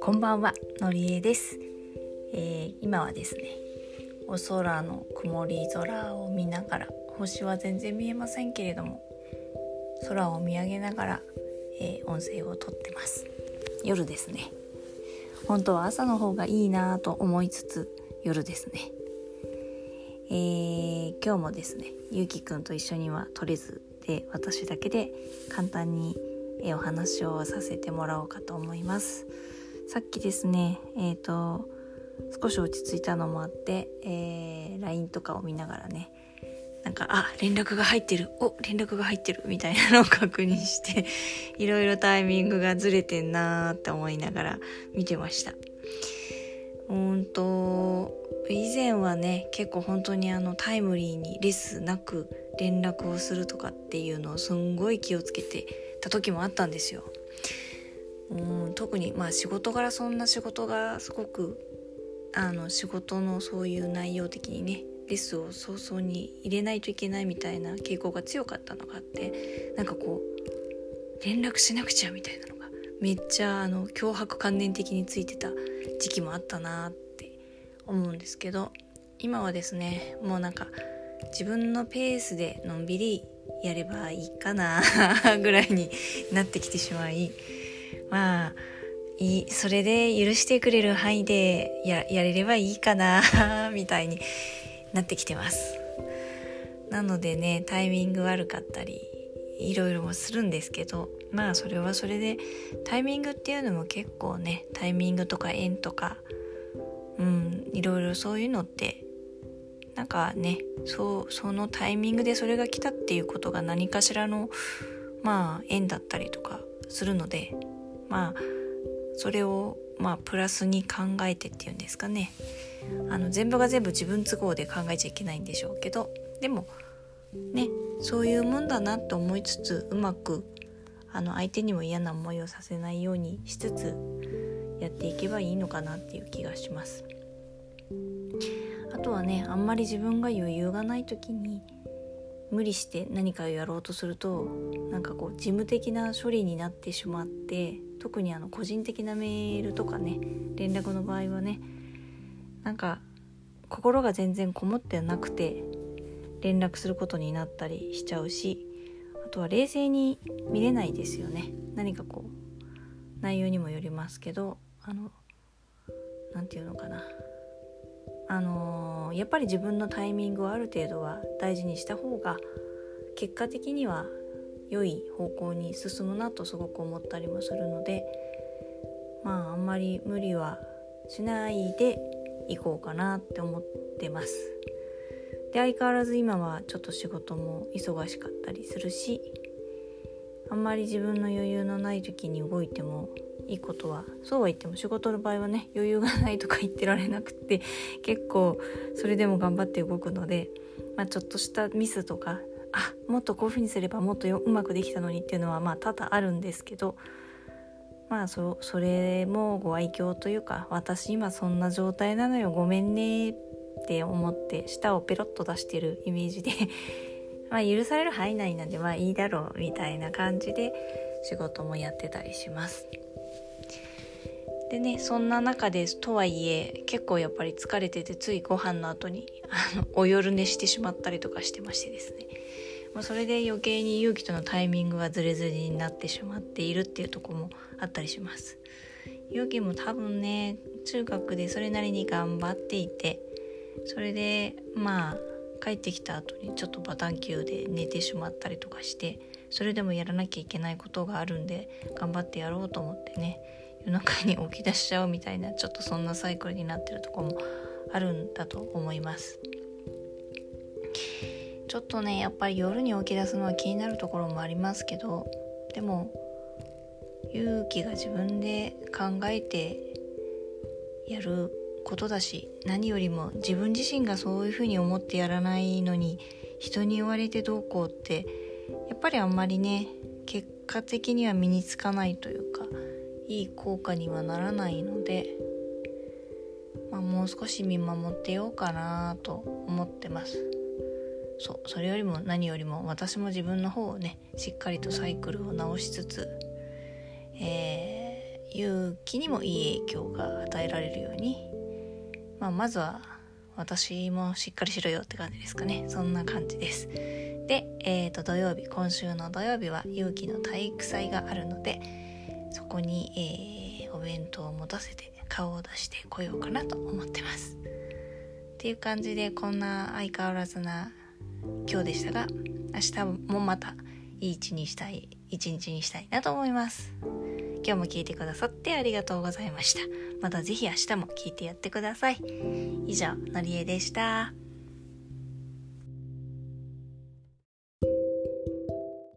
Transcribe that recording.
こんばんはのりえです、えー、今はですねお空の曇り空を見ながら星は全然見えませんけれども空を見上げながら、えー、音声をとってます。夜ですね。本当は朝の方がいいなと思いつつ夜ですね。えー、今日もですねゆうきくんと一緒には撮れずで私だけで簡単にお話をさせてもらおうかと思いますさっきですねえっ、ー、と少し落ち着いたのもあって、えー、LINE とかを見ながらねなんか、あ、連絡が入ってる、お、連絡が入ってる、みたいなのを確認して、いろいろタイミングがずれてんなーって思いながら見てました。うんと、以前はね、結構本当にあのタイムリーにレスなく連絡をするとかっていうのをすんごい気をつけてた時もあったんですよ。うん特にまあ仕事柄そんな仕事がすごくあの仕事のそういう内容的にねレスを早々に入れないといけないみたいな傾向が強かったのがあってなんかこう連絡しなくちゃみたいなのがめっちゃあの脅迫観念的についてた時期もあったなって思うんですけど今はですねもうなんか自分のペースでのんびりやればいいかなぐらいになってきてしまいまあいそれで許してくれる範囲でややれればいいかなみたいになってきてます。なのでねタイミング悪かったりいろいろもするんですけどまあそれはそれでタイミングっていうのも結構ねタイミングとか縁とかうんいろいろそういうのってなんかねそうそのタイミングでそれが来たっていうことが何かしらのまあ縁だったりとかするのでまあそれをまあプラスに考えてっていうんですかね。あの全部が全部自分都合で考えちゃいけないんでしょうけどでもねそういうもんだなと思いつつうまくあの相手にも嫌な思いをさせないようにしつつやっていけばいいのかなっていう気がします。あとはねあんまり自分が余裕がない時に無理して何かをやろうとするとなんかこう事務的な処理になってしまって特にあの個人的なメールとかね連絡の場合はねなんか心が全然こもってなくて連絡することになったりしちゃうしとは冷静に見れないですよね何かこう内容にもよりますけどあの何て言うのかなあのー、やっぱり自分のタイミングをある程度は大事にした方が結果的には良い方向に進むなとすごく思ったりもするのでまああんまり無理はしないでいこうかなって思ってます。で相変わらず今はちょっと仕事も忙しかったりするしあんまり自分の余裕のない時に動いてもいいことはそうは言っても仕事の場合はね余裕がないとか言ってられなくって 結構それでも頑張って動くので、まあ、ちょっとしたミスとかあもっとこういうふうにすればもっとうまくできたのにっていうのはまあ多々あるんですけどまあそそれもご愛嬌というか私今そんな状態なのよごめんねって思って舌をペロッと出してるイメージで まあ許される範囲内なんでまあいいだろうみたいな感じで仕事もやってたりします。でねそんな中ですとはいえ結構やっぱり疲れててついご飯の後にあのお夜寝してしまったりとかしてましてですねまあ、それで余計に勇気とのタイミングがズレズレになってしまっているっていうとこもあったりします勇気も多分ね中学でそれなりに頑張っていてそれでまあ帰ってきた後にちょっとバタン級で寝てしまったりとかしてそれでもやらなきゃいけないことがあるんで頑張ってやろうと思ってね夜中に起き出しちゃうみたいなちょっとそんなサイクルになってるとこもあるんだと思います。ちょっとねやっぱり夜に起き出すのは気になるところもありますけどでも勇気が自分で考えてやることだし何よりも自分自身がそういうふうに思ってやらないのに人に言われてどうこうってやっぱりあんまりね結果的には身につかないというかいい効果にはならないので、まあ、もう少し見守ってようかなと思ってます。そうそれよりも何よりも私も自分の方をねしっかりとサイクルを直しつつ、えー、勇気にもいい影響が与えられるように、まあ、まずは私もしっかりしろよって感じですかね。そんな感じです。で、えー、と土曜日今週の土曜日は勇気の体育祭があるのでそこに、えー、お弁当を持たせて顔を出してこようかなと思ってます。っていう感じでこんな相変わらずな今日でしたが明日もまたいい一日にしたい一日にしたいなと思います。今日も聞いてくださってありがとうございました。また是非明日も聞いてやってください。以上のりえでした。